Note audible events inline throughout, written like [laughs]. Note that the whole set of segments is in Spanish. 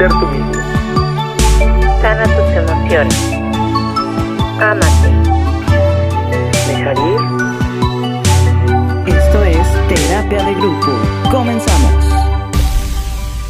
ser tú mismo. Sana tus emociones. Ámate. Dejar ir. Esto es Terapia de Grupo. Comenzamos.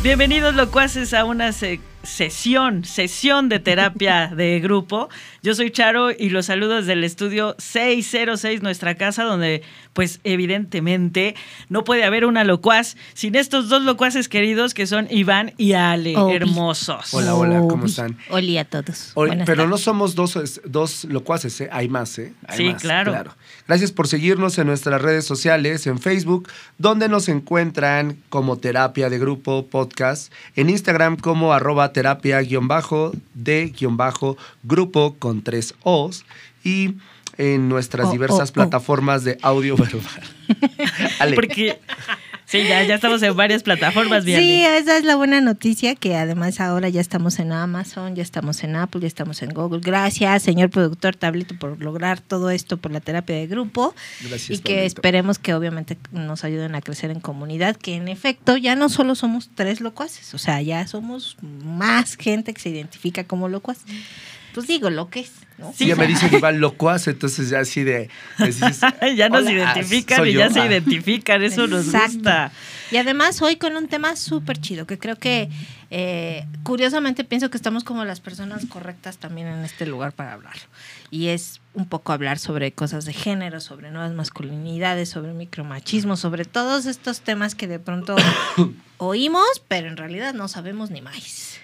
Bienvenidos locuaces a una se- sesión, sesión de terapia [laughs] de grupo. Yo soy Charo y los saludo desde el estudio 606, nuestra casa, donde pues evidentemente no puede haber una locuaz sin estos dos locuaces queridos que son Iván y Ale, Obi. hermosos. Hola, hola, ¿cómo están? Hola a todos. Hoy- pero no somos dos, dos locuaces, ¿eh? hay más, ¿eh? Hay Sí, más, claro. Gracias por seguirnos en nuestras redes sociales, en Facebook, donde nos encuentran como Terapia de Grupo Podcast, en Instagram como arroba terapia guion bajo de guion bajo grupo con tres O's y en nuestras Oh, diversas oh, oh. plataformas de audio verbal. [laughs] Ale, Porque sí, ya, ya estamos en varias plataformas, bien. Sí, esa es la buena noticia, que además ahora ya estamos en Amazon, ya estamos en Apple, ya estamos en Google. Gracias, señor productor Tablito, por lograr todo esto por la terapia de grupo. Gracias, y que Pablito. esperemos que obviamente nos ayuden a crecer en comunidad, que en efecto ya no solo somos tres locuaces, o sea, ya somos más gente que se identifica como locuaz. Pues digo, lo que es, ¿no? Sí, ya me dicen Iván locuaz, entonces ya así de... [laughs] ya nos "Hola, identifican y yo". ya se Ah. identifican, eso nos Exacto. gusta. Y además hoy con un tema súper chido, que creo que eh, curiosamente pienso que estamos como las personas correctas también en este lugar para hablarlo. Y es un poco hablar sobre cosas de género, sobre nuevas masculinidades, sobre micromachismo, sobre todos estos temas que de pronto [coughs] oímos, pero en realidad no sabemos ni más.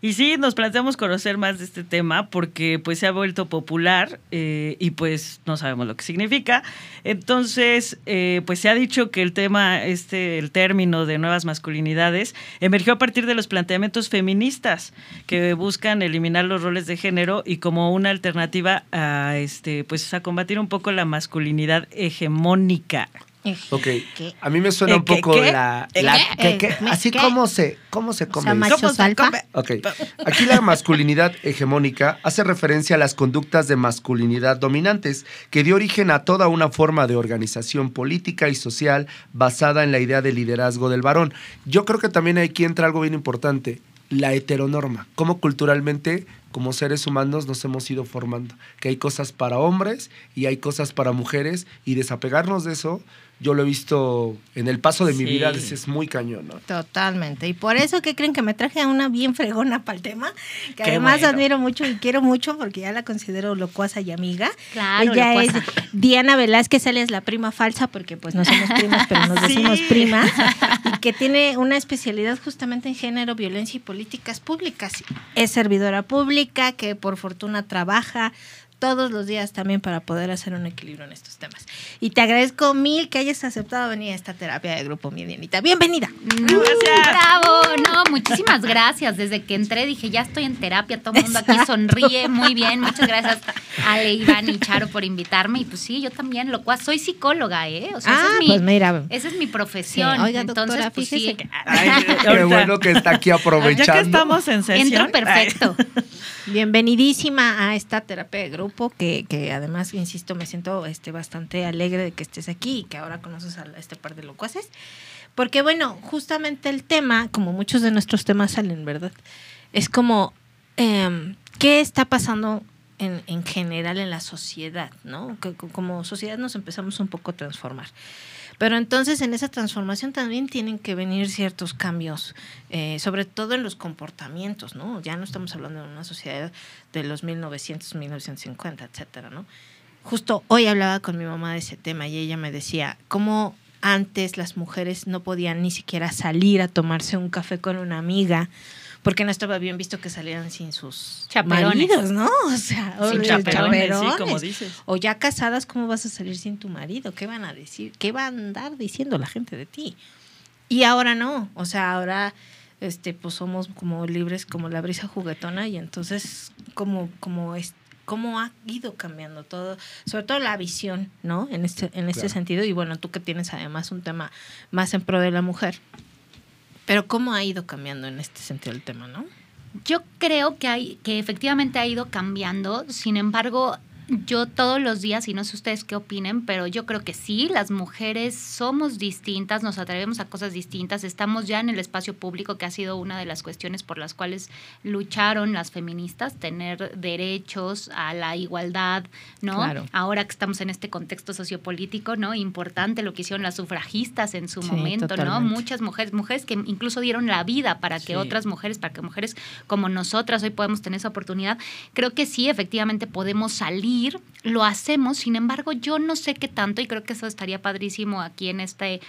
Y sí, nos planteamos conocer más de este tema porque pues se ha vuelto popular eh, y pues no sabemos lo que significa. Entonces, eh, pues se ha dicho que el tema, este, el término de nuevas masculinidades, emergió a partir de los planteamientos feministas que buscan eliminar los roles de género y como una alternativa a este, pues a combatir un poco la masculinidad hegemónica. [laughs] Ok, ¿Qué? a mí me suena ¿Eh, un poco qué? la... Así ¿qué? como se, cómo se come. aquí la masculinidad hegemónica hace referencia a las conductas de masculinidad dominantes que dio origen a toda una forma de organización política y social basada en la idea de liderazgo del varón. Yo creo que también aquí entra algo bien importante, la heteronorma, cómo culturalmente como seres humanos nos hemos ido formando, que hay cosas para hombres y hay cosas para mujeres y desapegarnos de eso, yo lo he visto en el paso de mi vida, es, muy cañón, ¿no? Totalmente. Y por eso que creen que me traje a una bien fregona para el tema, que Qué además bueno. admiro mucho y quiero mucho porque ya la considero locuaza y amiga. Claro, Ella locuaza. es Diana Velázquez, ella es la prima falsa porque pues no somos primas, pero nos [laughs] Sí. decimos primas. Y que tiene una especialidad justamente en género, violencia y políticas públicas. Es servidora pública que por fortuna trabaja todos los días también para poder hacer un equilibrio en estos temas. Y te agradezco mil que hayas aceptado venir a esta terapia de grupo, mi Dianita. Bienvenida. Gracias. Bravo, no, muchísimas gracias. Desde que entré dije, ya estoy en terapia, todo el mundo aquí sonríe, muy bien. Muchas gracias Ale, Iván y Charo por invitarme. Y pues sí, yo también, lo cual soy psicóloga, ¿eh? O sea, esa Ah, es mi, pues mira. esa es mi profesión. Sí, oiga, Entonces, doctora, pues fíjese sí. que- [laughs] Ay, Qué bueno que está aquí aprovechando. Ya que estamos en sesión. Entro perfecto. Bienvenidísima a esta terapia de grupo que, además, insisto, me siento este, bastante alegre de que estés aquí y que ahora conoces a este par de locuaces. Porque bueno, justamente el tema, como muchos de nuestros temas salen, ¿verdad? Es como, em, ¿qué está pasando en, en general en la sociedad? ¿no? Como sociedad nos empezamos un poco a transformar. Pero entonces en esa transformación también tienen que venir ciertos cambios, eh, sobre todo en los comportamientos, ¿no? Ya no estamos hablando de una sociedad de los 1900, 1950, etcétera, ¿no? Justo hoy hablaba con mi mamá de ese tema y ella me decía cómo antes las mujeres no podían ni siquiera salir a tomarse un café con una amiga porque no estaba bien visto que salieran sin sus Chaperones. maridos, ¿no? O sea, Sin chaperones, sí, como dices. O ya casadas, ¿cómo vas a salir sin tu marido? ¿Qué van a decir? ¿Qué va a andar diciendo la gente de ti? Y ahora no, o sea, ahora este pues somos como libres como la brisa juguetona y entonces como como es cómo ha ido cambiando todo, sobre todo la visión, ¿no? En este en este Claro. sentido y bueno, tú que tienes además un tema más en pro de la mujer. Pero cómo ha ido cambiando en este sentido el tema, ¿no? Yo creo que hay, que efectivamente ha ido cambiando, sin embargo, Yo todos los días, y no sé ustedes qué opinen, pero yo creo que sí, las mujeres somos distintas, nos atrevemos a cosas distintas, estamos ya en el espacio público, que ha sido una de las cuestiones por las cuales lucharon las feministas, tener derechos a la igualdad, ¿no? Claro. Ahora que estamos en este contexto sociopolítico, ¿no? Importante lo que hicieron las sufragistas en su Sí, momento, ¿no? Muchas mujeres, mujeres que incluso dieron la vida para que Sí. otras mujeres, para que mujeres como nosotras hoy podemos tener esa oportunidad. Creo que sí, efectivamente podemos salir, lo hacemos, sin embargo, yo no sé qué tanto, y creo que eso estaría padrísimo aquí en este.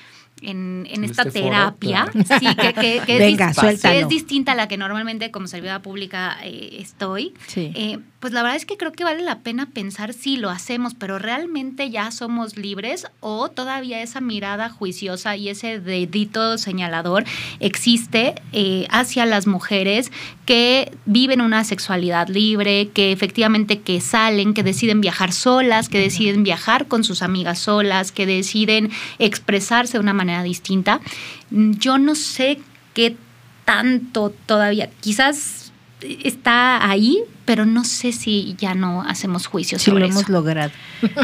En, en En esta este foro, terapia, claro. sí, que, que- que Venga, es, dis- suéltalo. que es distinta a la que normalmente como servidora pública eh, estoy. Sí. Eh, pues la verdad es que creo que vale la pena pensar si lo hacemos, pero realmente ya somos libres o todavía esa mirada juiciosa y ese dedito señalador existe eh, hacia las mujeres que viven una sexualidad libre, que efectivamente que salen, que deciden viajar solas, que deciden viajar con sus amigas solas, que deciden expresarse de una manera distinta. Yo no sé qué tanto todavía, quizás está ahí, pero no sé si ya no hacemos juicios Sí, lo hemos eso. logrado.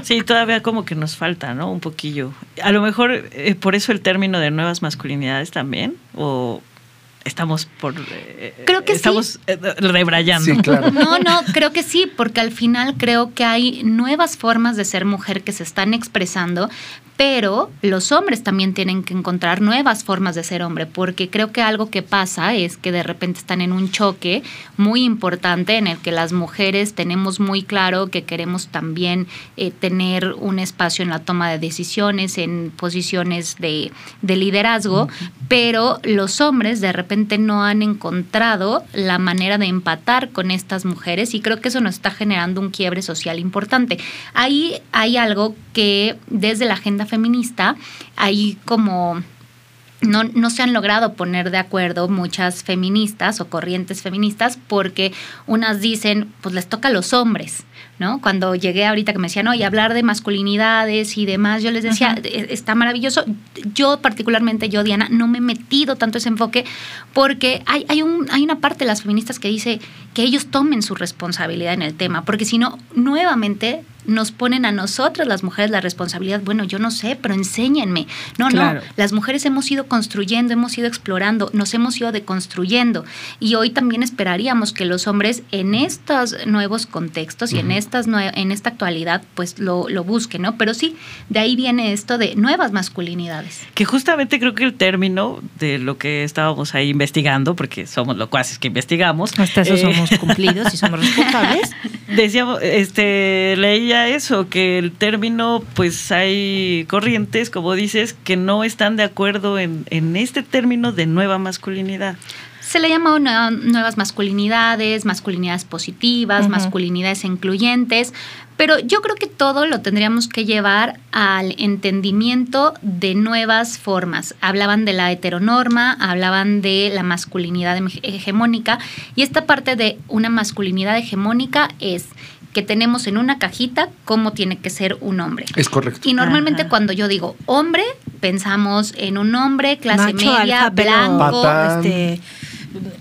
Sí, todavía como que nos falta, ¿no? Un poquillo. A lo mejor eh, por eso el término de nuevas masculinidades también, o estamos por... eh, Creo que sí. estamos eh, rebrayando. Sí, claro. No, no, creo que sí, porque al final creo que hay nuevas formas de ser mujer que se están expresando, pero los hombres también tienen que encontrar nuevas formas de ser hombre, porque creo que algo que pasa es que de repente están en un choque muy importante en el que las mujeres tenemos muy claro que queremos también eh, tener un espacio en la toma de decisiones, en posiciones de, de liderazgo, pero los hombres de repente no han encontrado la manera de empatar con estas mujeres y creo que eso nos está generando un quiebre social importante. Ahí hay algo que desde la agenda feminista hay como no, no se han logrado poner de acuerdo muchas feministas o corrientes feministas porque unas dicen, pues les toca a los hombres, ¿no? Cuando llegué ahorita que me decían, oye, hablar de masculinidades y demás, yo les decía, "E- está maravilloso. Yo particularmente, yo Diana, no me he metido tanto ese enfoque porque hay, hay, un, hay una parte de las feministas que dice que ellos tomen su responsabilidad en el tema, porque si no, nuevamente nos ponen a nosotras las mujeres la responsabilidad, bueno, yo no sé, pero enséñenme. No, Claro. no, las mujeres hemos ido construyendo, hemos ido explorando, nos hemos ido deconstruyendo. Y hoy también esperaríamos que los hombres en estos nuevos contextos y en, estas nue- en esta actualidad, pues lo, lo busquen, ¿no? Pero sí, de ahí viene esto de nuevas masculinidades. Que justamente creo que el término de lo que estábamos ahí investigando, porque somos locuaces que investigamos. Hasta eso eh, somos cumplidos y somos [laughs] responsables. Decíamos, este, leía eso, que el término, pues hay corrientes, como dices, que no están de acuerdo en, en este término de nueva masculinidad. Se le llama una- nuevas masculinidades, masculinidades positivas, masculinidades incluyentes, pero yo creo que todo lo tendríamos que llevar al entendimiento de nuevas formas. Hablaban de la heteronorma, hablaban de la masculinidad hege- hegemónica, y esta parte de una masculinidad hegemónica es que tenemos en una cajita cómo tiene que ser un hombre. Es correcto. Y normalmente Ajá. cuando yo digo hombre, pensamos en un hombre clase Macho, media, alfa, pelo, blanco, Patán. este,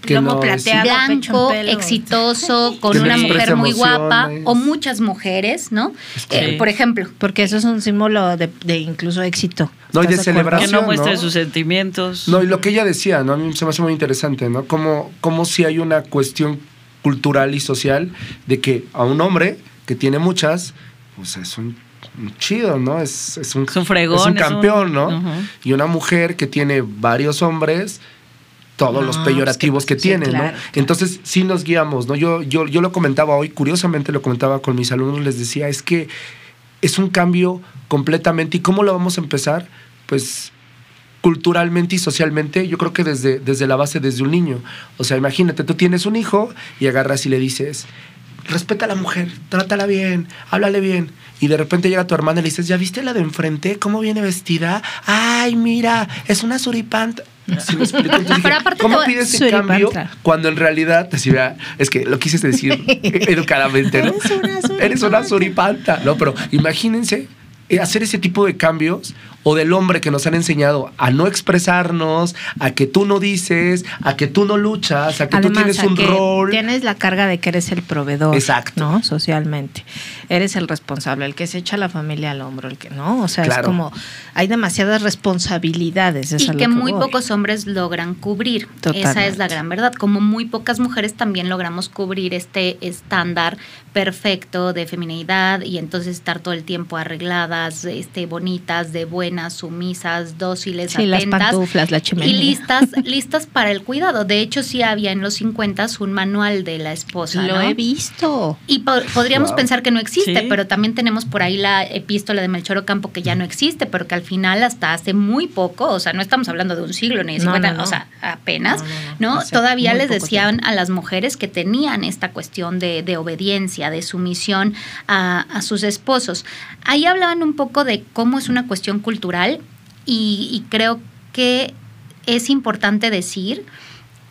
Que lomo no plateado, pecho en blanco, pelo. exitoso, [laughs] con una mujer muy guapa o muchas mujeres, ¿no? Eh, Sí. por ejemplo, Porque eso es un símbolo de, de incluso éxito. No, y de ¿Estás acuerdo? Que celebración. no muestre ¿no? sus sentimientos. No, y lo que ella decía, ¿no? A mí se me hace muy interesante, ¿no? Como, como si hay una cuestión cultural y social de que a un hombre que tiene muchas, pues es un, un chido, ¿no? Es, es un, Es un fregón, es un es un- campeón, ¿no? Y una mujer que tiene varios hombres, todos No, los es peyorativos que- que, sí, tiene, claro. ¿no? Entonces sí nos guiamos, ¿no? Yo, yo, yo lo comentaba hoy, curiosamente lo comentaba con mis alumnos, les decía, es que es un cambio completamente. ¿Y cómo lo vamos a empezar? Pues culturalmente y socialmente, yo creo que desde, desde la base, desde un niño. O sea, imagínate, tú tienes un hijo y agarras y le dices, respeta a la mujer, trátala bien, háblale bien. Y de repente llega tu hermana y le dices, ¿ya viste la de enfrente? ¿Cómo viene vestida? Ay, mira, es una suripanta. ¿Sí me explico? Entonces [laughs] dije, Pero aparte ¿Cómo te voy- pide ese cambio cuando en realidad, vea, es que lo quise decir [laughs] educadamente, ¿no? Eres una suripanta. [laughs] Eres una suripanta. No, pero imagínense eh, hacer ese tipo de cambios o del hombre que nos han enseñado a no expresarnos, a que tú no dices, a que tú no luchas, a que tú Además, tienes a un que rol. Tienes la carga de que eres el proveedor. Exacto. ¿No? Socialmente. Eres el responsable, el que se echa la familia al hombro, el que no. O sea, es como. Hay demasiadas responsabilidades. es y que muy voy. pocos hombres logran cubrir. Esa es Totalmente. la gran verdad. Como muy pocas mujeres también logramos cubrir este estándar perfecto de feminidad y entonces estar todo el tiempo arregladas, este, bonitas, de buenas, sumisas, dóciles, Sí, las atentas. pantuflas, la chimenea. Y listas, [laughs] listas para el cuidado. De hecho, sí había en los 50 un manual de la esposa. Lo ¿no? he visto. Y po- podríamos Wow. pensar que no existe, Sí. pero también tenemos por ahí la epístola de Melchor Ocampo que ya no existe, pero que al final hasta hace muy poco, o sea, no estamos hablando de un siglo ni de No, 50, no, no. o sea, apenas, No, ¿no? no, no. Hace Todavía les decían tiempo. a las mujeres que tenían esta cuestión de, de obediencia, de sumisión a, a sus esposos. Ahí hablaban un poco de cómo es una cuestión cultural y, creo que es importante decir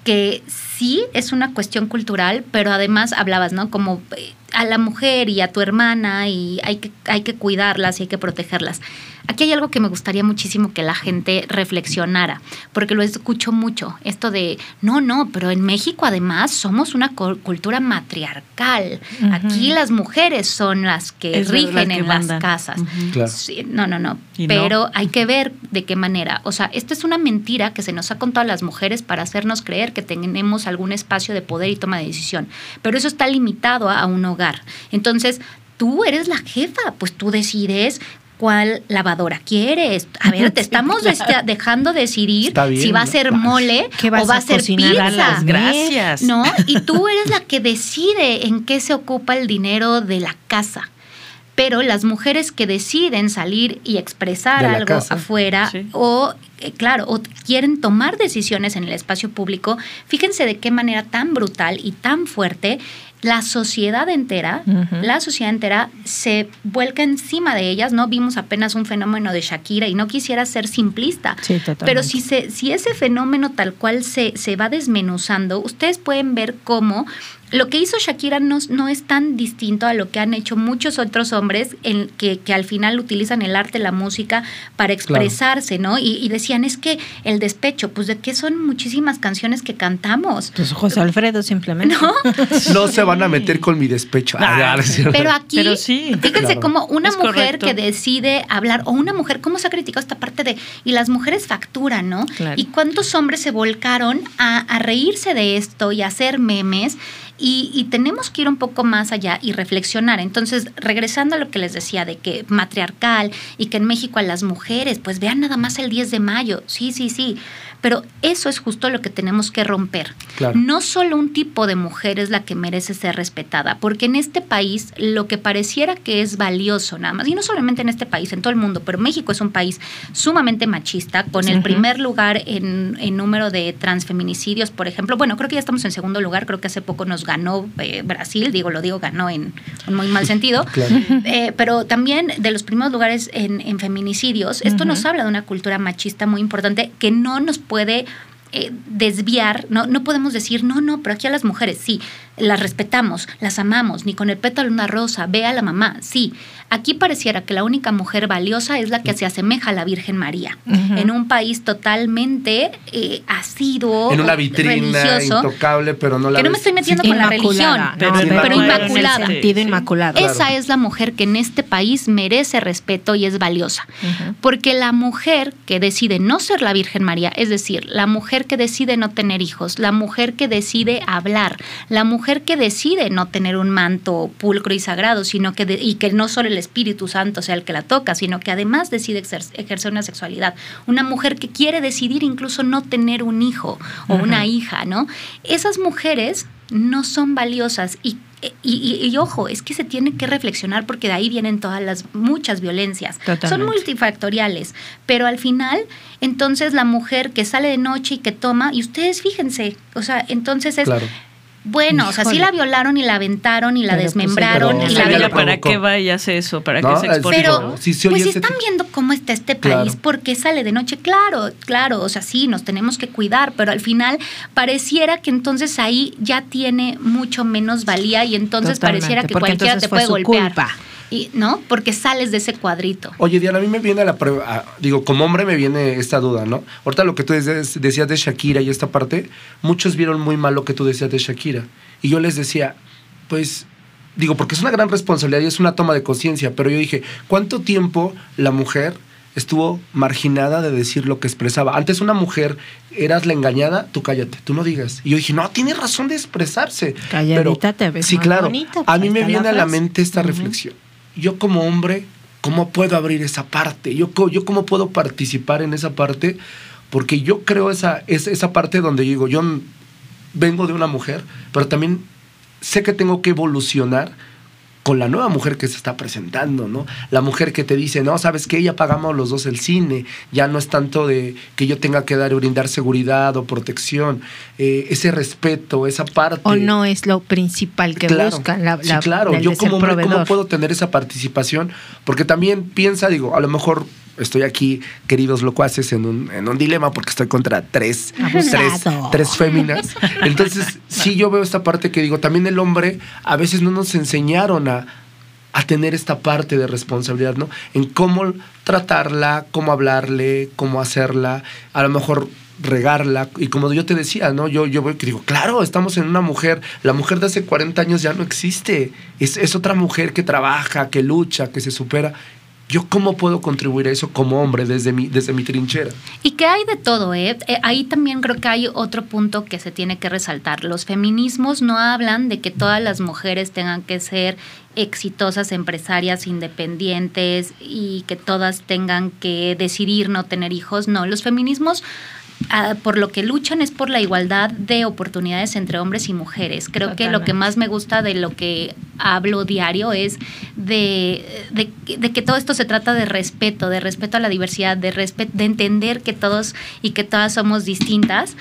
que sí es una cuestión cultural, pero además hablabas, ¿no? Como eh, a la mujer y a tu hermana y hay que, hay que cuidarlas y hay que protegerlas. Aquí hay algo que me gustaría muchísimo que la gente reflexionara, porque lo escucho mucho, esto de, no, no, pero en México además somos una cu- cultura matriarcal. Ujú. Aquí las mujeres son las que Es rigen las que en las mandan. casas. Ujú. Claro. Sí, no, no, no. Y no. Pero hay que ver de qué manera. O sea, esto es una mentira que se nos ha contado a las mujeres para hacernos creer que tenemos algún espacio de poder y toma de decisión. Pero eso está limitado a un hogar. Entonces, tú eres la jefa, pues tú decides cuál lavadora quieres. A ver, te [laughs] Sí, estamos claro. dejando decidir bien, si va a ser mole ¿Qué vas o va a a ser a pizza. las Gracias. ¿No? Y tú [laughs] eres la que decide en qué se ocupa el dinero de la casa. Pero las mujeres que deciden salir y expresar algo casa. afuera Sí. o, eh, claro, o quieren tomar decisiones en el espacio público, fíjense de qué manera tan brutal y tan fuerte la sociedad entera, la sociedad entera se vuelca encima de ellas, ¿no? Vimos apenas un fenómeno de Shakira y no quisiera ser simplista, Sí, pero si, se, si ese fenómeno tal cual se, se va desmenuzando, ustedes pueden ver cómo lo que hizo Shakira no, no es tan distinto a lo que han hecho muchos otros hombres en, que, que al final utilizan el arte, la música para expresarse, ¿no? Y, y decían, es que el despecho, pues de qué son muchísimas canciones que cantamos. Pues José Alfredo simplemente. ¿No? No se van a meter con mi despecho. Ah. Pero aquí, Pero sí. fíjense Claro. cómo una Es mujer correcto. que decide hablar, o una mujer, cómo se ha criticado esta parte de, y las mujeres facturan, ¿no? Claro. Y cuántos hombres se volcaron a, a reírse de esto y a hacer memes. Y, y tenemos que ir un poco más allá y reflexionar. Entonces, regresando a lo que les decía de que matriarcal y que en México a las mujeres, pues vean nada más el 10 de mayo. Sí, sí, sí. Pero eso es justo lo que tenemos que romper. Claro. No solo un tipo de mujer es la que merece ser respetada, porque en este país lo que pareciera que es valioso nada más, y no solamente en este país, en todo el mundo, pero México es un país sumamente machista, con el primer lugar en, en número de transfeminicidios, por ejemplo. Bueno, creo que ya estamos en segundo lugar, creo que hace poco nos ganó eh, Brasil, digo, lo digo, ganó en un muy mal sentido. [laughs] Claro. Eh, pero también de los primeros lugares en, en feminicidios, esto nos habla de una cultura machista muy importante que no nos puede eh, desviar, no, no podemos decir, no, no, pero aquí a las mujeres sí, las respetamos, las amamos, ni con el pétalo de una rosa, ve a la mamá, sí. Aquí pareciera que la única mujer valiosa es la que se asemeja a la Virgen María, en un país totalmente eh, asiduo, en una vitrina religioso, intocable, pero no la que no me estoy metiendo Sí, con la religión, no, Pero pero, pero en inmaculada. el sentido Sí. inmaculado. Claro. Esa es la mujer que en este país merece respeto y es valiosa. Porque la mujer que decide no ser la Virgen María, es decir, la mujer que decide no tener hijos, la mujer que decide hablar, la mujer que decide no tener un manto pulcro y sagrado, sino que de- y que no solo el Espíritu Santo sea el que la toca, sino que además decide ejercer una sexualidad, una mujer que quiere decidir incluso no tener un hijo o una hija, ¿no? Esas mujeres no son valiosas y y, y- y ojo, es que se tiene que reflexionar porque de ahí vienen todas las muchas violencias. Son multifactoriales, pero al final, entonces la mujer que sale de noche y que toma, y ustedes fíjense, o sea, entonces es, Claro. Bueno, o sea, sí la violaron y la aventaron y la Pero, pues, desmembraron pero y la para qué va y hace eso, para No, qué se expone. Pero, Sí, se oye pues ese están tipo- viendo cómo está este Claro. país, por qué sale de noche. Claro, claro, o sea, sí, nos tenemos que cuidar, pero al final pareciera que entonces ahí ya tiene mucho menos valía y entonces Totalmente, pareciera que porque cualquiera entonces te fue puede su golpear. culpa. Y, ¿no? Porque sales de ese cuadrito. Oye, Diana, a mí me viene la prueba, digo, como hombre me viene esta duda, ¿no? Ahorita lo que tú decías, de Shakira y esta parte, muchos vieron muy mal lo que tú decías de Shakira. Y yo les decía, pues, digo, porque es una gran responsabilidad y es una toma de conciencia, pero yo dije, ¿cuánto tiempo la mujer estuvo marginada de decir lo que expresaba? Antes una mujer, eras la engañada, tú cállate, tú no digas. Y yo dije, no, tiene razón de expresarse. Calladita te ves Sí, más claro. bonita, a pues, mí me está la viene a la mente esta reflexión. Yo como hombre, ¿cómo puedo abrir esa parte? Yo, yo cómo puedo participar en esa parte, porque yo creo esa, es, esa parte donde digo, yo vengo de una mujer, pero también sé que tengo que evolucionar con la nueva mujer que se está presentando, ¿no? La mujer que te dice, no, sabes que ya pagamos los dos el cine, ya no es tanto de que yo tenga que dar brindar seguridad o protección, eh, ese respeto, esa parte. O no es lo principal que Claro, buscan la, sí, la- claro. Yo como hombre, ¿cómo puedo tener esa participación? Porque también piensa, digo, a lo mejor estoy aquí, queridos locuaces, en un, en un dilema porque estoy contra tres, tres, Abusado. tres féminas. Entonces, sí yo veo esta parte que digo, también el hombre a veces no nos enseñaron a, a tener esta parte de responsabilidad, ¿no? En cómo tratarla, cómo hablarle, cómo hacerla, a lo mejor regarla y como yo te decía, ¿no? Yo, yo que digo, claro, estamos en una mujer, la mujer de hace 40 años ya no existe, es, es otra mujer que trabaja, que lucha, que se supera. ¿Yo cómo puedo contribuir a eso como hombre desde mi, desde mi trinchera? Y que hay de todo, ¿eh? Eh, Ahí también creo que hay otro punto que se tiene que resaltar. Los feminismos no hablan de que todas las mujeres tengan que ser exitosas empresarias independientes y que todas tengan que decidir no tener hijos. No, los feminismos por lo que luchan es por la igualdad de oportunidades entre hombres y mujeres. Creo que lo que más me gusta de lo que hablo diario es de, de, de que todo esto se trata de respeto, de respeto a la diversidad, de, respe- de entender que todos y que todas somos distintas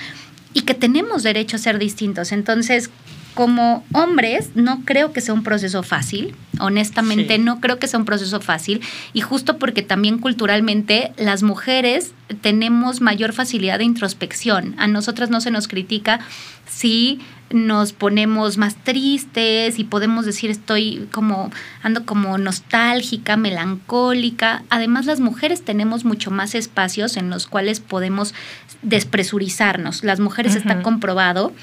y que tenemos derecho a ser distintos. Entonces, como hombres, no creo que sea un proceso fácil. Honestamente, Sí. no creo que sea un proceso fácil. Y justo porque también culturalmente las mujeres tenemos mayor facilidad de introspección. A nosotras no se nos critica si nos ponemos más tristes y podemos decir estoy como ando como nostálgica, melancólica. Además las mujeres tenemos mucho más espacios en los cuales podemos despresurizarnos. Las mujeres está Ujú. comprobado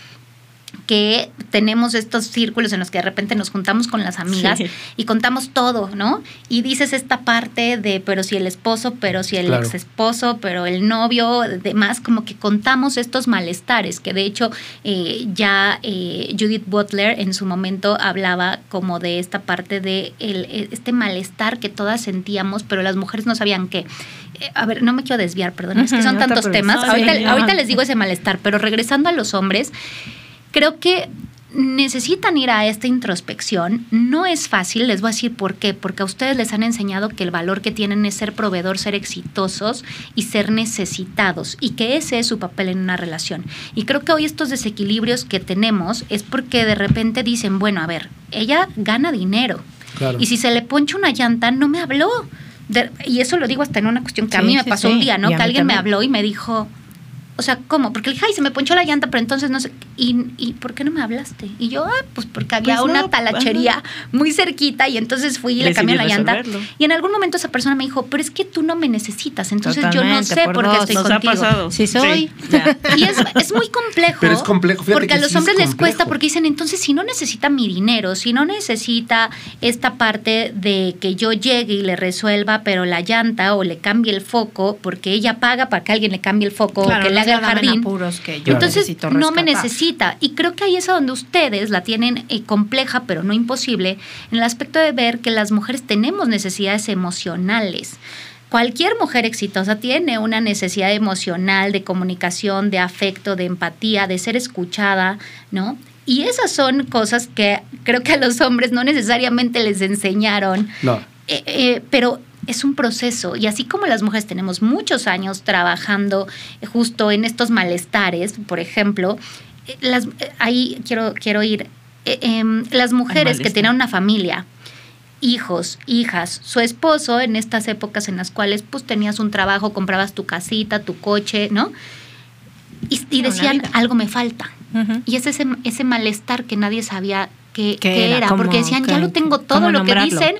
que tenemos estos círculos en los que de repente nos juntamos con las amigas Sí. y contamos todo, ¿no? Y dices esta parte de, pero si el esposo, pero si el Claro. ex esposo, pero el novio, demás, como que contamos estos malestares, que de hecho eh, ya eh, Judith Butler en su momento hablaba como de esta parte de el- eh, este malestar que todas sentíamos, pero las mujeres no sabían qué. Eh, a ver, no me quiero desviar, perdón, es que son no tantos temas. Ahorita, sí, ahorita no. les digo ese malestar, pero regresando a los hombres, creo que necesitan ir a esta introspección. No es fácil, les voy a decir por qué. Porque a ustedes les han enseñado que el valor que tienen es ser proveedor, ser exitosos y ser necesitados. Y que ese es su papel en una relación. Y creo que hoy estos desequilibrios que tenemos es porque de repente dicen, bueno, a ver, ella gana dinero. Claro. Y si se le poncha una llanta, no me habló. De- y eso lo digo hasta en una cuestión que a mí me sí, pasó sí. un día, ¿no? Que alguien me habló y me dijo, o sea, ¿cómo? Porque le dije, ay, se me ponchó la llanta, pero entonces no sé. ¿Y, y por qué no me hablaste? Y yo, ah, pues porque había Pues una no, talachería muy cerquita y entonces fui y le cambié la llanta. Y en algún momento esa persona me dijo, pero es que tú no me necesitas, entonces yo no sé por por, qué estoy Nos contigo. ha pasado. Sí soy. [laughs] Y es, es muy complejo. Pero es complejo, fíjate Porque que a los sí hombres les cuesta porque dicen, entonces si no necesita mi dinero, si no necesita esta parte de que yo llegue y le resuelva, pero la llanta o le cambie el foco, porque ella paga para que alguien le cambie el foco Claro, o que le haga jardín. apuros que yo. Entonces necesito no me necesita. Y creo que ahí es a donde ustedes la tienen eh, compleja, pero no imposible, en el aspecto de ver que las mujeres tenemos necesidades emocionales. Cualquier mujer exitosa tiene una necesidad emocional de comunicación, de afecto, de empatía, de ser escuchada, ¿no? Y esas son cosas que creo que a los hombres no necesariamente les enseñaron. No. Eh, eh, pero es un proceso y así como las mujeres tenemos muchos años trabajando eh, justo en estos malestares, por ejemplo, eh, las, eh, ahí quiero, quiero ir, eh, em, las mujeres que tenían una familia, hijos, hijas, su esposo en estas épocas en las cuales pues tenías un trabajo, comprabas tu casita, tu coche, ¿no? Y, decían, algo me falta. Y es ese, ese malestar que nadie sabía que, ¿Qué que era? porque decían, ya ¿Qué- lo tengo todo lo que dicen,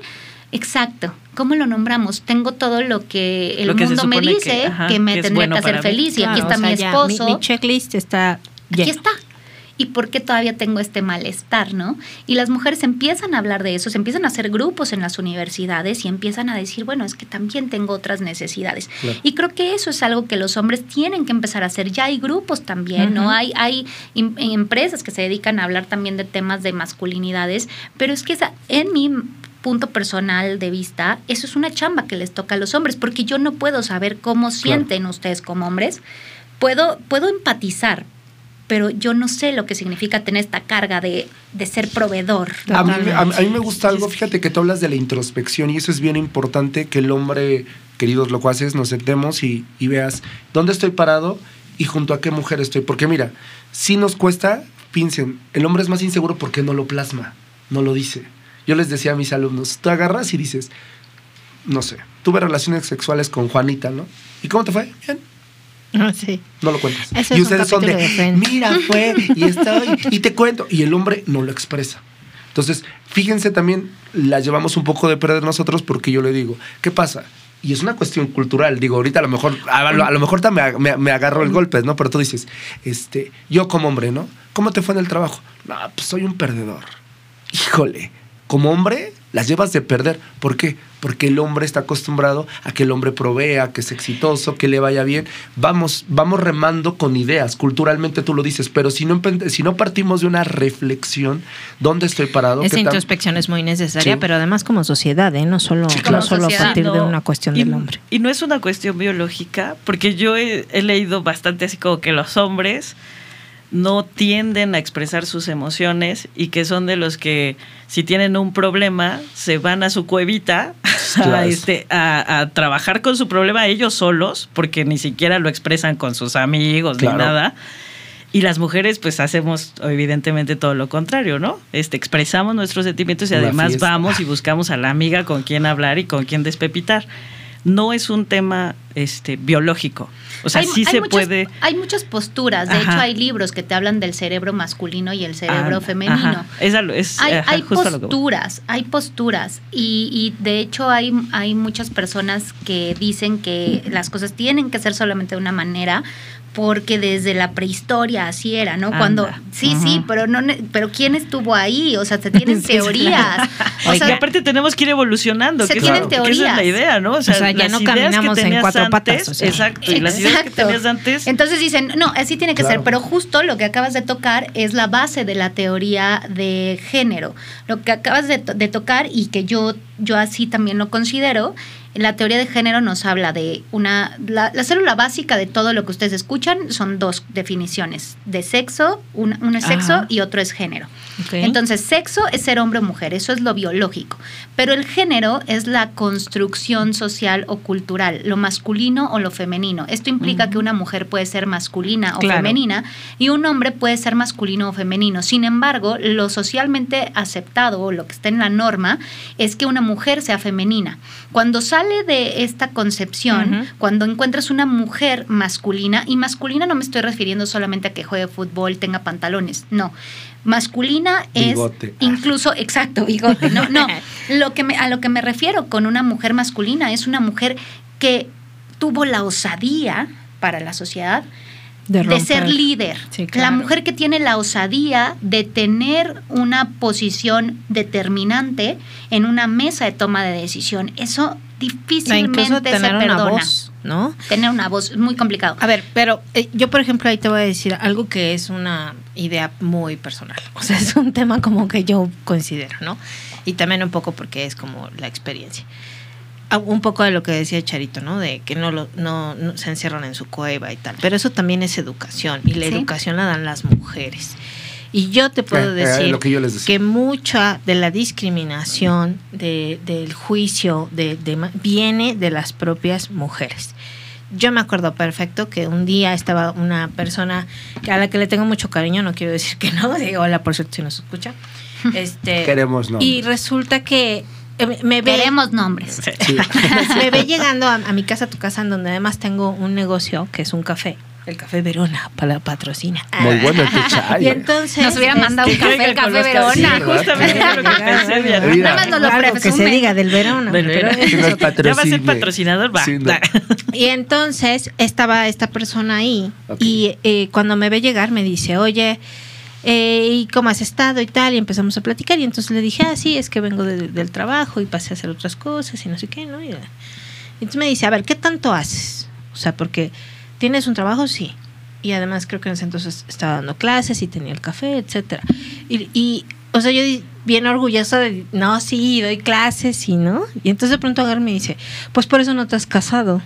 Exacto. ¿Cómo lo nombramos? Tengo todo lo que el Lo que se mundo me dice que- me que tendría bueno que hacer feliz. Y aquí está o sea, mi ya esposo. Mi, checklist está Aquí está. ¿Y por qué todavía tengo este malestar, no? Y las mujeres empiezan a hablar de eso, se empiezan a hacer grupos en las universidades y empiezan a decir, bueno, es que también tengo otras necesidades. Claro. Y creo que eso es algo que los hombres tienen que empezar a hacer. Ya hay grupos también, ¿no? Hay, hay em- empresas que se dedican a hablar también de temas de masculinidades, pero es que esa, en mi punto personal de vista, eso es una chamba que les toca a los hombres, porque yo no puedo saber cómo sienten ustedes como hombres. Puedo, puedo empatizar, pero yo no sé lo que significa tener esta carga de, de ser proveedor. A mí, Totalmente. a mí- a mí me gusta algo, fíjate que tú hablas de la introspección y eso es bien importante que el hombre, queridos locuaces, nos sentemos y, y veas dónde estoy parado y junto a qué mujer estoy. Porque mira, si nos cuesta, piensen, el hombre es más inseguro porque no lo plasma, no lo dice. Yo les decía a mis alumnos, tú agarras y dices, no sé, tuve relaciones sexuales con Juanita, ¿no? ¿Y cómo te fue? Bien. Ah, sí. No lo cuentas. Ese y ustedes son de, de mira, fue, y estoy, y te cuento. Y el hombre no lo expresa. Entonces, fíjense también, la llevamos un poco de perder nosotros porque yo le digo, ¿qué pasa? Y es una cuestión cultural. Digo, ahorita a lo mejor, a lo, a lo mejor también me, me agarro el golpe, ¿no? Pero tú dices, este, yo como hombre, ¿no? ¿Cómo te fue en el trabajo? No, pues soy un perdedor. Híjole, como hombre las llevas de perder. ¿Por qué? Porque el hombre está acostumbrado a que el hombre provea, que es exitoso, que le vaya bien. Vamos, vamos remando con ideas. Culturalmente tú lo dices, pero si no, si no partimos de una reflexión, ¿dónde estoy parado? Esa ¿Qué tan- introspección es muy necesaria, Sí. pero además como sociedad, ¿eh? no solo, Sí, no solo a partir de una cuestión y, del hombre. Y no es una cuestión biológica, porque yo he, he leído bastante así como que los hombres no tienden a expresar sus emociones y que son de los que si tienen un problema se van a su cuevita a, este, a, a trabajar con su problema ellos solos, porque ni siquiera lo expresan con sus amigos Claro. ni nada. Y las mujeres, pues hacemos evidentemente todo lo contrario, ¿no? Este, expresamos nuestros sentimientos y además vamos y buscamos a la amiga con quien hablar y con quien despepitar. No es un tema este, biológico. O sea, hay, sí hay se muchas, puede. Hay muchas posturas. De Ajá. hecho, hay libros que te hablan del cerebro masculino y el cerebro Ah, femenino. es, Hay, ajá, hay posturas, hay posturas y, y de hecho hay, hay muchas personas que dicen que las cosas tienen que ser solamente de una manera porque desde la prehistoria así era, ¿no? Anda. Cuando sí, sí, pero no ne- pero quién estuvo ahí, o sea, se [laughs] tienen teorías. [laughs] O y sea, aparte tenemos que ir evolucionando. Se que tienen esa- que esa es la teorías. idea, ¿no? O sea, O sea, ya no caminamos en cuatro antes, patas, o sea. Exacto. Y las ideas que tenías antes. Entonces dicen, no, así tiene que Claro. ser, pero justo lo que acabas de tocar es la base de la teoría de género. Lo que acabas de, to- de tocar y que yo, yo así también lo considero, la teoría de género nos habla de una... La, la célula básica de todo lo que ustedes escuchan son dos definiciones, de sexo, una- uno es sexo y otro es género. Entonces, sexo es ser hombre o mujer, eso es lo biológico. Pero el género es la construcción social o cultural, lo masculino o lo femenino. Esto implica que una mujer puede ser masculina o Claro. femenina y un hombre puede ser masculino o femenino. Sin embargo, lo socialmente aceptado o lo que está en la norma es que una mujer sea femenina. Cuando sale de esta concepción, cuando encuentras una mujer masculina, y masculina no me estoy refiriendo solamente a que juegue fútbol, tenga pantalones, no. Masculina Bigote. es incluso, exacto, bigote. No, no. [laughs] Lo que me, a lo que me refiero con una mujer masculina es una mujer que tuvo la osadía para la sociedad de, ser líder. Sí, La mujer que tiene la osadía de tener una posición determinante en una mesa de toma de decisión. Eso difícilmente incluso se tener una voz, ¿no? Tener una voz es muy complicado. A ver, pero eh, yo, por ejemplo, ahí te voy a decir algo que es una idea muy personal. O sea, [laughs] es un tema como que yo considero, ¿no? Y también un poco porque es como la experiencia. Ah, Un poco de lo que decía Charito, ¿no? De que no, lo, no, no se encierran en su cueva y tal. Pero eso también es educación. Y la Sí. educación la dan las mujeres. Y yo te puedo Eh, eh, decir lo que yo les decía. que mucha de la discriminación, de, del juicio, de, viene de las propias mujeres. Yo me acuerdo perfecto que un día estaba una persona que a la que le tengo mucho cariño, no quiero decir que no, [laughs] digo hola por cierto si nos escucha. [laughs] Este, Queremos, ¿no? Y resulta que eh, me- me ve, Queremos nombres. Sí. [laughs] me ve llegando a, a mi casa, a tu casa, en donde además tengo un negocio que es un café. El café Verona para la patrocina. Muy bueno el chai. [laughs] Y entonces Nos hubiera mandado un este, café, el café Verona. Sí, Justamente lo que pensé. Mira. Nada más nos lo algo que se diga del Verona. Del Verona. Que nos eso- Ya va a ser patrocinador, va. Sí, no. [laughs] Y entonces estaba esta persona ahí Ok. y eh, cuando me ve llegar me dice, oye, eh, ¿y cómo has estado y tal? Y empezamos a platicar y entonces le dije, ah, sí, es que vengo de- del trabajo y pasé a hacer otras cosas y no sé qué, ¿no? Y, y entonces me dice, a ver, ¿qué tanto haces? O sea, porque tienes un trabajo, sí. Y además creo que en ese entonces estaba dando clases y tenía el café, etcétera. Y, y, o sea, yo bien orgullosa de, no, sí, doy clases y no. Y entonces de pronto agarra y me dice, pues por eso no te has casado,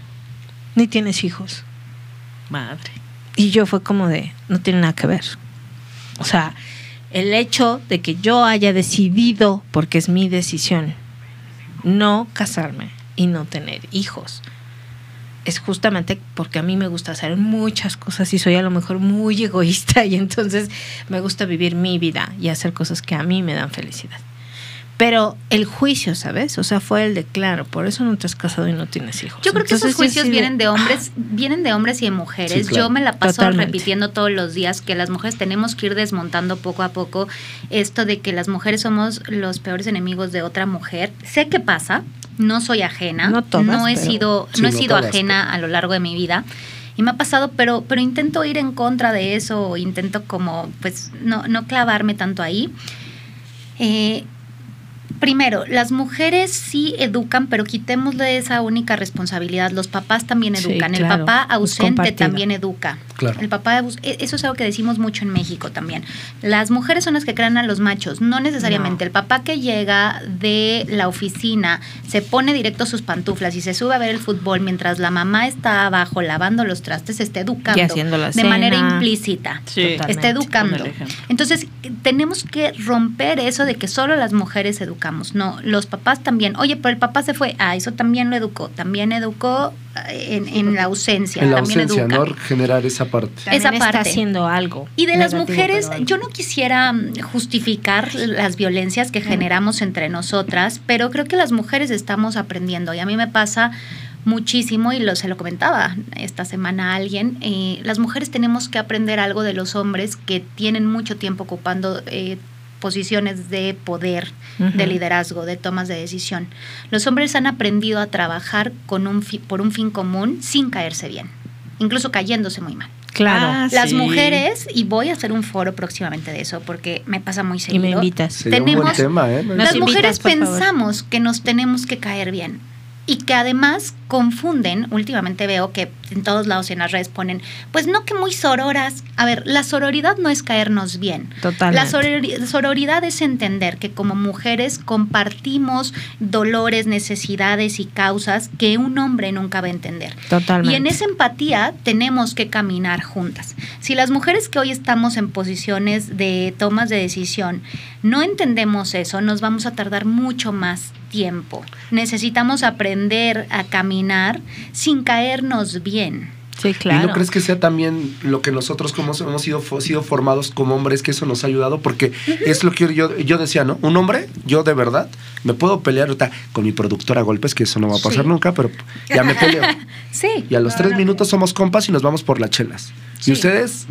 ni tienes hijos. Madre. Y yo fue como de, no tiene nada que ver. O sea, el hecho de que yo haya decidido, porque es mi decisión, no casarme y no tener hijos, es justamente porque a mí me gusta hacer muchas cosas y soy a lo mejor muy egoísta y entonces me gusta vivir mi vida y hacer cosas que a mí me dan felicidad. Pero el juicio, ¿sabes? O sea, fue el de, claro, por eso no te has casado y no tienes hijos. Yo creo que Entonces, esos juicios sí vienen de hombres, vienen de hombres y de mujeres. Sí, claro. Yo me la paso Totalmente. repitiendo todos los días que las mujeres tenemos que ir desmontando poco a poco esto de que las mujeres somos los peores enemigos de otra mujer. Sé que pasa, no soy ajena, No todas, he pero- sido, Sí, no he no sido todas, ajena a lo largo de mi vida. Y me ha pasado, pero, pero intento ir en contra de eso, intento como, pues, no, no clavarme tanto ahí. Eh, Primero, las mujeres sí educan, pero quitémosle esa única responsabilidad. Los papás también Sí, educan. claro, El papá ausente también educa. Claro. El papá, e- eso es algo que decimos mucho en México también. Las mujeres son las que crean a los machos, no necesariamente. No. El papá que llega de la oficina, se pone directo sus pantuflas y se sube a ver el fútbol mientras la mamá está abajo lavando los trastes, está educando Y haciendo la de manera implícita. Sí. Está educando. Entonces, tenemos que romper eso de que solo las mujeres educamos. No, los papás también. Oye, pero el papá se fue. Ah, eso también lo educó. También educó eh, en, en la ausencia. En la también ausencia, educa. ¿no? Generar esa parte. También esa está parte. haciendo algo. Y de las mujeres, yo no quisiera mm, justificar las violencias que generamos entre nosotras, pero creo que las mujeres estamos aprendiendo y a mí me pasa muchísimo y lo, se lo comentaba esta semana a alguien, eh, las mujeres tenemos que aprender algo de los hombres que tienen mucho tiempo ocupando eh, posiciones de poder, de liderazgo, de tomas de decisión. Los hombres han aprendido a trabajar con un fi- por un fin común sin caerse bien, incluso cayéndose muy mal. Claro. Ah, Las sí. mujeres, y voy a hacer un foro próximamente de eso porque me pasa muy y seguido. me invitas. Sería un buen Tenemos- tema, ¿eh? Las invitas, mujeres favor. pensamos que nos tenemos que caer bien y que además confunden, últimamente veo que en todos lados en las redes ponen, pues no que muy sororas. A ver, la sororidad no es caernos bien. Totalmente. La sorori- sororidad es entender que como mujeres compartimos dolores, necesidades y causas que un hombre nunca va a entender. Totalmente. Y en esa empatía tenemos que caminar juntas. Si las mujeres que hoy estamos en posiciones de tomas de decisión no entendemos eso, nos vamos a tardar mucho más tiempo. Necesitamos aprender a caminar sin caernos bien. Sí, claro. ¿Y no crees que sea también lo que nosotros como hemos sido, fo- sido formados como hombres, que eso nos ha ayudado? Porque es lo que yo, yo decía, ¿no? Un hombre, yo de verdad, me puedo pelear ahorita con mi productora a golpes, que eso no va a pasar Sí. nunca, pero ya me peleo. [laughs] Sí. Y a los tres minutos somos compas y nos vamos por las chelas. Y ustedes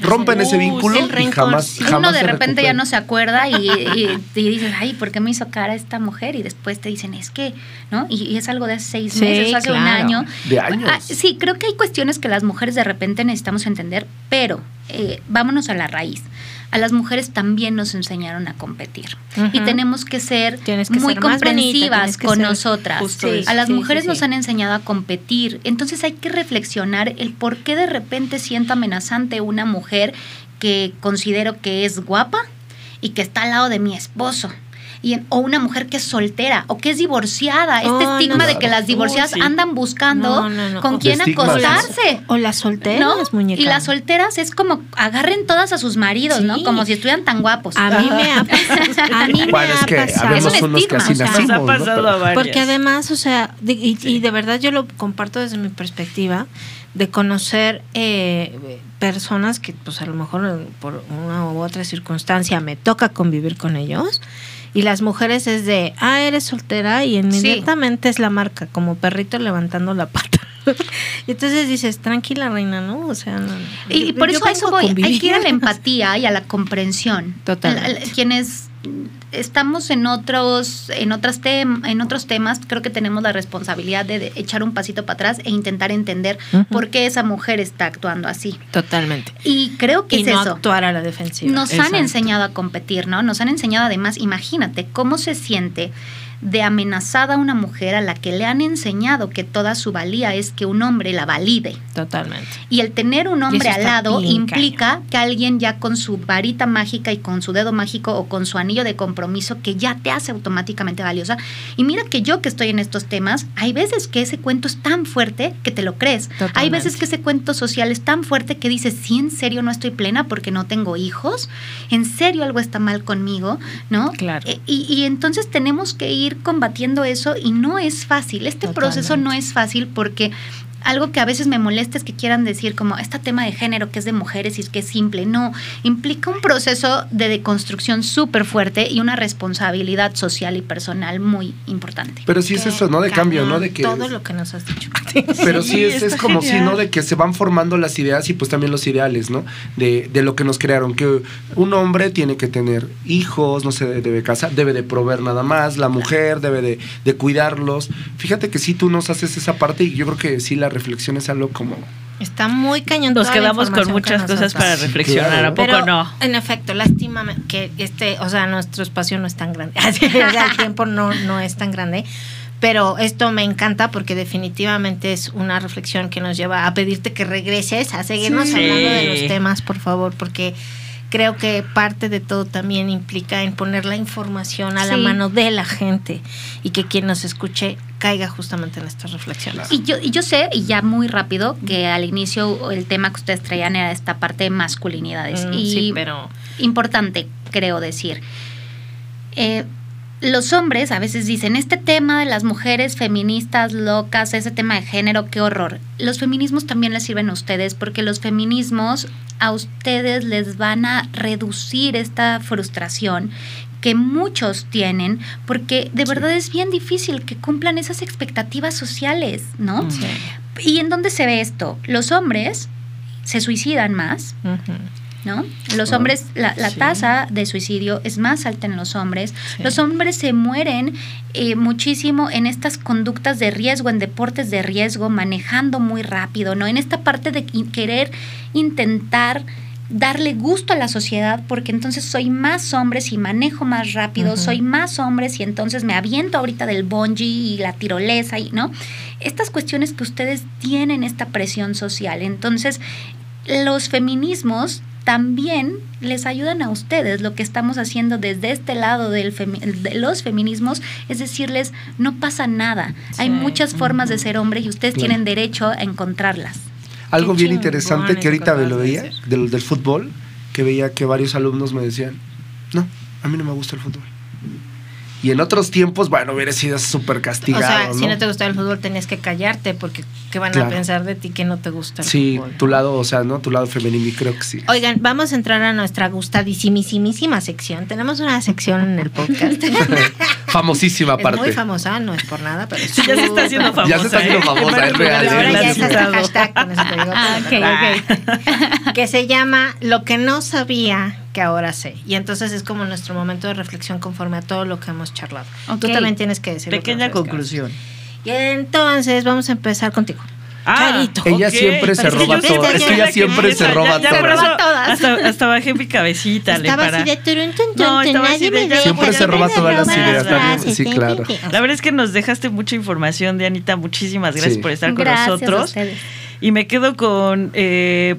rompen ese Uh, vínculo y jamás, jamás Uno de repente ya no se acuerda y, y- y dices, ay, ¿por qué me hizo cara esta mujer? Y después te dicen, es que, ¿no? Y, y es algo de hace seis Sí, meses, hace un año. De años. Ah, sí, creo que hay cuestiones que las mujeres de repente necesitamos entender, pero eh, vámonos a la raíz. A las mujeres también nos enseñaron a competir y tenemos que ser que muy ser más bonita, comprensivas con nosotras. Sí. A las Sí, mujeres sí, nos han enseñado a competir, entonces hay que reflexionar el por qué de repente siento amenazante una mujer que considero que es guapa y que está al lado de mi esposo. Y, en- o una mujer que es soltera o que es divorciada. Este Oh, no, estigma de claro. que las divorciadas sí. andan buscando No, no, no. con quién acostarse. O las solteras, ¿no? muñeca. Y las solteras es como agarren todas a sus maridos, ¿no? Como si estuvieran tan guapos. A mí me ha [laughs] pasado. A mí me es ha que pasado. Es un unos que así estigma. Porque además, o sea, de- y, y de verdad yo lo comparto desde mi perspectiva, de conocer eh, personas que pues a lo mejor eh, por una u otra circunstancia me toca convivir con ellos. Y las mujeres es de, ah, eres soltera y inmediatamente es la marca, como perrito levantando la pata. [laughs] y entonces dices, tranquila, reina, ¿no? O sea, no, Y, yo- por eso a eso voy. Hay que ir a la empatía y a la comprensión. La- Quienes estamos en otros, en otras tem- en otros temas, creo que tenemos la responsabilidad de, de echar un pasito para atrás e intentar entender por qué esa mujer está actuando así. Totalmente. Y creo que Y es no eso. actuar a la defensiva. Nos Exacto. han enseñado a competir, ¿no? Nos han enseñado además, imagínate cómo se siente de amenazada una mujer a la que le han enseñado que toda su valía es que un hombre la valide. Totalmente. Y el tener un hombre al lado implica que alguien ya con su varita mágica y con su dedo mágico o con su anillo de compromiso que ya te hace automáticamente valiosa. Y mira que yo que estoy en estos temas, hay veces que ese cuento es tan fuerte que te lo crees. Hay Totalmente. veces que ese cuento social es tan fuerte que dices, sí, en serio no estoy plena porque no tengo hijos, en serio algo está mal conmigo, ¿no? Claro. Eh, Y, y entonces tenemos que ir combatiendo eso y no es fácil. Este proceso no es fácil porque algo que a veces me molesta es que quieran decir como este tema de género que es de mujeres y es que es simple. No, implica un proceso de deconstrucción súper fuerte y una responsabilidad social y personal muy importante. Pero sí es eso, ¿no? De cambio, ¿no? De que... Todo lo que nos has dicho. [laughs] Pero sí, Sí, es, es como si. ¿no? De que se van formando las ideas y pues también los ideales, ¿no? De, de lo que nos crearon. Que un hombre tiene que tener hijos, no se debe casar, debe de proveer nada más, la mujer debe de, de cuidarlos. Fíjate que sí, tú nos haces esa parte y yo creo que sí, la reflexión es algo como... Está muy cañón. Nos quedamos con que muchas cosas para reflexionar, claro. ¿a poco Pero, no? En efecto, lástima que este, o sea, nuestro espacio no es tan grande. Así, [laughs] o sea, el tiempo no, no es tan grande. Pero esto me encanta porque definitivamente es una reflexión que nos lleva a pedirte que regreses, a seguirnos Sí. hablando de los temas, por favor, porque creo que parte de todo también implica en poner la información a la mano de la gente y que quien nos escuche caiga justamente en estas reflexiones. Y yo, y yo sé, y ya muy rápido, que al inicio el tema que ustedes traían era esta parte de masculinidades. Mm, y sí, pero importante, creo decir. Eh, los hombres a veces dicen, este tema de las mujeres feministas locas, ese tema de género, qué horror. Los feminismos también les sirven a ustedes porque los feminismos a ustedes les van a reducir esta frustración que muchos tienen, porque de verdad es bien difícil que cumplan esas expectativas sociales, ¿no? Sí. ¿Y en dónde se ve esto? Los hombres se suicidan más. ¿No? Los Ah, hombres, la, la sí. tasa de suicidio es más alta en los hombres. Sí. Los hombres se mueren eh, muchísimo en estas conductas de riesgo, en deportes de riesgo, manejando muy rápido, ¿no? En esta parte de querer intentar darle gusto a la sociedad porque entonces soy más hombre si manejo más rápido, soy más hombre si entonces me aviento ahorita del bungee y la tirolesa y no estas cuestiones que ustedes tienen esta presión social. Entonces, los feminismos también les ayudan a ustedes. Lo que estamos haciendo desde este lado del femi- de los feminismos es decirles, no pasa nada. Hay muchas formas de ser hombre y ustedes Claro. tienen derecho a encontrarlas. Algo Qué bien interesante que ahorita me lo veía del, del fútbol, que veía que varios alumnos me decían, no, a mí no me gusta el fútbol. Y en otros tiempos, bueno, hubiera sido súper O castigado, sea, ¿no? si no te gusta el fútbol tenías que callarte porque ¿qué van Claro. a pensar de ti que no te gusta el Sí, fútbol? tu lado, o sea, ¿no? Tu lado femenino, y creo que sí. Oigan, vamos a entrar a nuestra gustadísimísima sección. Tenemos una sección en el podcast. [laughs] Famosísima es parte. muy famosa, no es por nada, pero es Ya se está haciendo famosa. Ya se está haciendo [laughs] ¿eh? famosa, es real, Ahora ya han está hashtag, con eso te digo Ah, todo. ok, [laughs] Que se llama Lo que no sabía que ahora sé. Y entonces es como nuestro momento de reflexión conforme a todo lo que hemos charlado. Tú Ok. también tienes que decir. Pequeña conclusión. Y entonces vamos a empezar contigo. Charito. Ella siempre se roba todo. es que Es yo que ella la siempre se roba todo. Hasta, hasta bajé mi cabecita. le para- así de turun, tun, tun, No, estaba así de ya Siempre se roba todas las ideas, también, sí, claro. La verdad es que nos dejaste mucha información, Dianita. Muchísimas gracias Sí. por estar con Gracias nosotros. Y me quedo con, eh,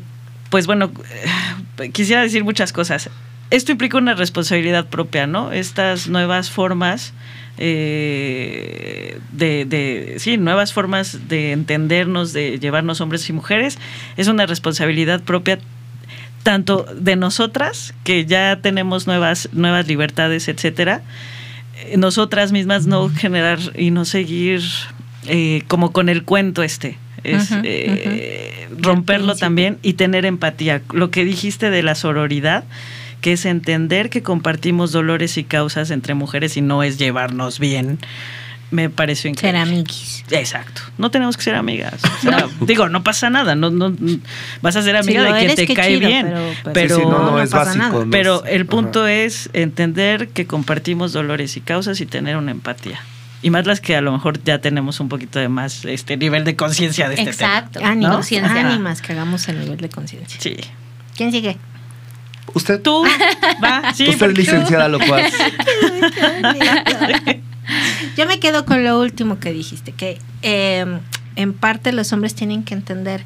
pues bueno, eh, quisiera decir muchas cosas. Esto implica una responsabilidad propia, ¿no? Estas nuevas formas eh, de, de, sí, nuevas formas de entendernos, de llevarnos hombres y mujeres, es una responsabilidad propia tanto de nosotras, que ya tenemos nuevas, nuevas libertades, etcétera, eh, nosotras mismas no generar y no seguir eh, como con el cuento este. Es eh, romperlo también y tener empatía. Lo que dijiste de la sororidad, que es entender que compartimos dolores y causas entre mujeres y no es llevarnos bien. me pareció Ser increíble. amiguis. Exacto. No tenemos que ser amigas. O sea, [laughs] digo, no pasa nada. No, no, vas a ser amiga Si de quien te cae chido, bien. pero- pero- Pero, Sí, sí, no, no, no es pasa básico. nada. pero el punto ajá. es entender que compartimos dolores y causas y tener una empatía. Y más las que a lo mejor ya tenemos un poquito de más este nivel de conciencia de este Exacto. tema. Ánimas, Conciencia. ánimas que hagamos el nivel de conciencia. Sí. ¿Quién sigue? ¿Usted? Tú, [laughs] va, sí, Usted es licenciada [laughs] locuaz. Yo me quedo con lo último que dijiste, que eh, en parte los hombres tienen que entender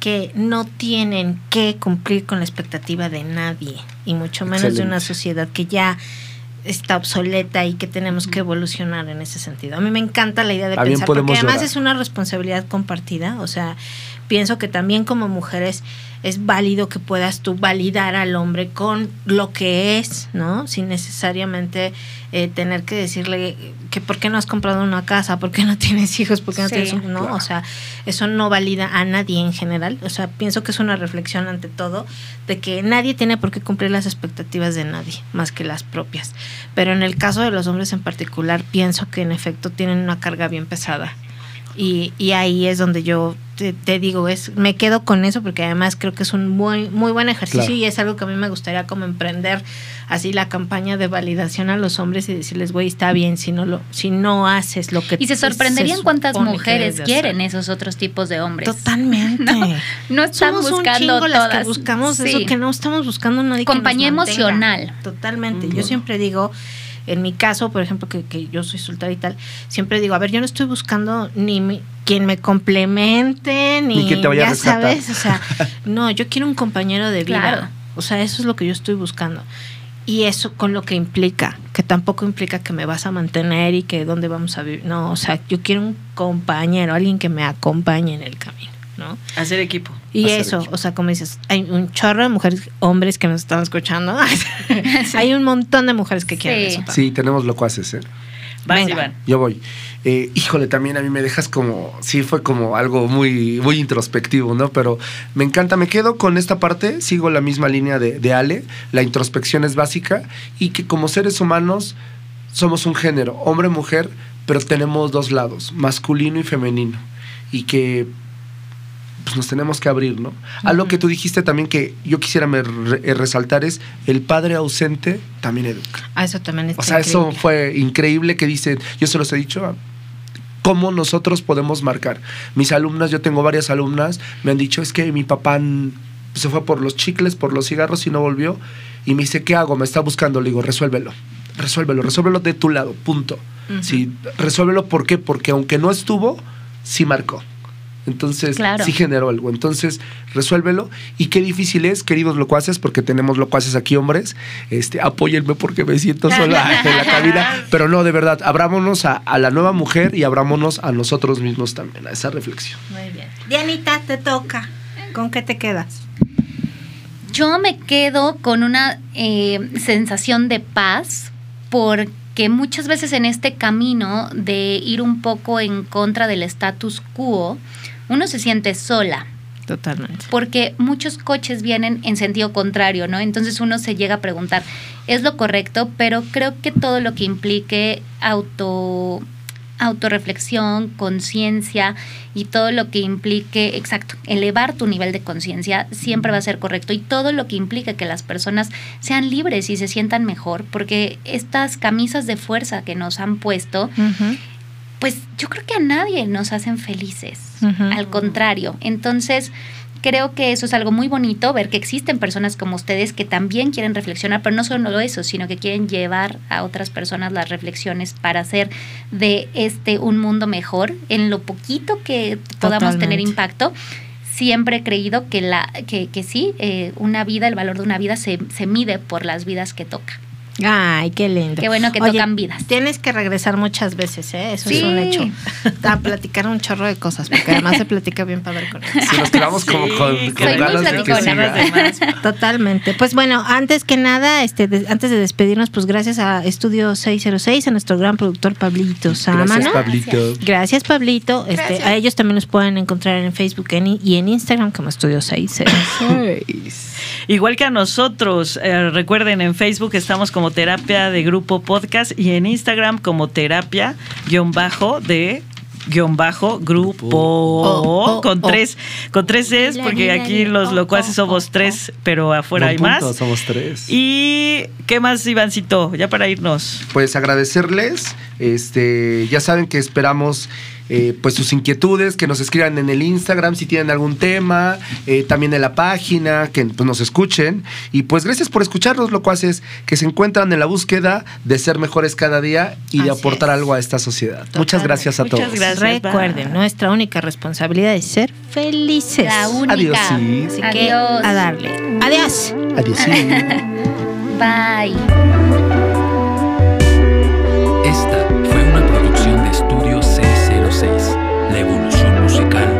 que no tienen que cumplir con la expectativa de nadie, y mucho menos de una sociedad que ya está obsoleta y que tenemos que evolucionar en ese sentido. A mí me encanta la idea de pensar, porque además llorar. es una responsabilidad compartida, o sea, pienso que también como mujeres es válido que puedas tú validar al hombre con lo que es, ¿no? Sin necesariamente eh, tener que decirle que por qué no has comprado una casa, por qué no [laughs] tienes hijos, por qué no Sí, tienes un... No, claro. o sea, eso no valida a nadie en general. O sea, pienso que es una reflexión ante todo de que nadie tiene por qué cumplir las expectativas de nadie, más que las propias. Pero en el caso de los hombres en particular, pienso que en efecto tienen una carga bien pesada. Y, y ahí es donde yo te, te digo, es me quedo con eso porque además creo que es un muy, muy buen ejercicio Claro. y es algo que a mí me gustaría como emprender así la campaña de validación a los hombres y decirles, güey, está bien si no lo si no haces lo que Y se sorprenderían cuántas mujeres quieren hacer. esos otros tipos de hombres. Totalmente. [laughs] No están Somos un buscando chingo las que todas. buscamos Sí. eso que no estamos buscando nadie que Compañía nos emocional. Totalmente. Yo siempre digo, en mi caso, por ejemplo, que, que yo soy soltera y tal, siempre digo, a ver, yo no estoy buscando ni mi- quien me complemente, ni, Ni que te vaya a ya sabes, o sea, [laughs] no, yo quiero un compañero de vida. Claro. O sea, eso es lo que yo estoy buscando. Y eso con lo que implica, que tampoco implica que me vas a mantener y que dónde vamos a vivir. No, o sea, yo quiero un compañero, alguien que me acompañe en el camino, ¿no? Hacer equipo. Y Hacer eso, equipo. o sea, como dices, hay un chorro de mujeres, hombres que nos están escuchando. [laughs] hay un montón de mujeres que quieren Sí. eso. Sí, tenemos locuaces, ¿eh? Vas, Venga. Iván. Yo voy. Eh, híjole, también a mí me dejas como, sí, fue como algo muy, muy introspectivo, ¿no? Pero me encanta, me quedo con esta parte, sigo la misma línea de, de Ale, la introspección es básica y que como seres humanos somos un género, hombre-mujer, pero tenemos dos lados, masculino y femenino. Y que pues, nos tenemos que abrir, ¿no? Algo que tú dijiste también que yo quisiera me re- eh, resaltar es el padre ausente también educa. Ah, eso también está O sea, eso fue increíble que dicen, yo se los he dicho, cómo nosotros podemos marcar. Mis alumnas, yo tengo varias alumnas, me han dicho, es que mi papá se fue por los chicles, por los cigarros y no volvió. Y me dice, ¿qué hago? Me está buscando. Le digo, resuélvelo. Resuélvelo, resuélvelo de tu lado, punto. Sí, resuélvelo, ¿por qué? Porque aunque no estuvo, sí marcó. Entonces, Claro. sí generó algo. Entonces, resuélvelo. Y qué difícil es, queridos locuaces, porque tenemos locuaces aquí, hombres. Este, apóyenme porque me siento sola [laughs] en la cabina. Pero no, de verdad, abrámonos a, a la nueva mujer y abrámonos a nosotros mismos también, a esa reflexión. Muy bien. Dianita, te toca. ¿Con qué te quedas? Yo me quedo con una eh, sensación de paz porque muchas veces en este camino de ir un poco en contra del status quo, uno se siente sola. Totalmente. porque muchos coches vienen en sentido contrario, ¿no? Entonces uno se llega a preguntar, ¿es lo correcto? Pero creo que todo lo que implique auto autorreflexión, conciencia y todo lo que implique, exacto, elevar tu nivel de conciencia siempre va a ser correcto y todo lo que implica que las personas sean libres y se sientan mejor, porque estas camisas de fuerza que nos han puesto, pues yo creo que a nadie nos hacen felices, al contrario. Entonces, creo que eso es algo muy bonito, ver que existen personas como ustedes que también quieren reflexionar, pero no solo eso, sino que quieren llevar a otras personas las reflexiones para hacer de este un mundo mejor en lo poquito que podamos tener impacto. Siempre he creído que, la, que, que sí, eh, una vida, el valor de una vida se, se mide por las vidas que toca. Ay, qué lindo. Qué bueno que Oye, tocan vidas. Tienes que regresar muchas veces, ¿eh? Eso es un hecho. A platicar un chorro de cosas, porque además se platica bien padre con él. Si nos quedamos como con, soy con muy ganas de que siga. [laughs] Totalmente. Pues bueno, antes que nada, este, de- antes de despedirnos, pues gracias a Estudio 606, a nuestro gran productor Pablito Sámano. Gracias, Pablito. Gracias, Pablito. Este, a ellos también los pueden encontrar en Facebook en- y en Instagram como Estudio 606. Igual que a nosotros, eh, recuerden en Facebook estamos como como Terapia de Grupo Podcast y en Instagram como terapia guion bajo de guion bajo grupo Oh, oh, con oh. tres con tres es porque aquí los locuaces somos tres pero afuera hay punto, más Somos tres. y qué más Ivancito ya para irnos pues agradecerles. Este, ya saben que esperamos eh, pues sus inquietudes, que nos escriban en el Instagram si tienen algún tema, eh, también en la página, que pues, nos escuchen. Y pues gracias por escucharnos, locuaces, que se encuentran en la búsqueda de ser mejores cada día y de aportar es. algo a esta sociedad. Totalmente. Muchas gracias a Muchas todos. gracias. Recuerden, bye. nuestra única responsabilidad es ser felices. La única. Adiós, sí. Así que Adiós. a darle. Adiós. Adiós. [laughs] Bye. Esta la evolución musical.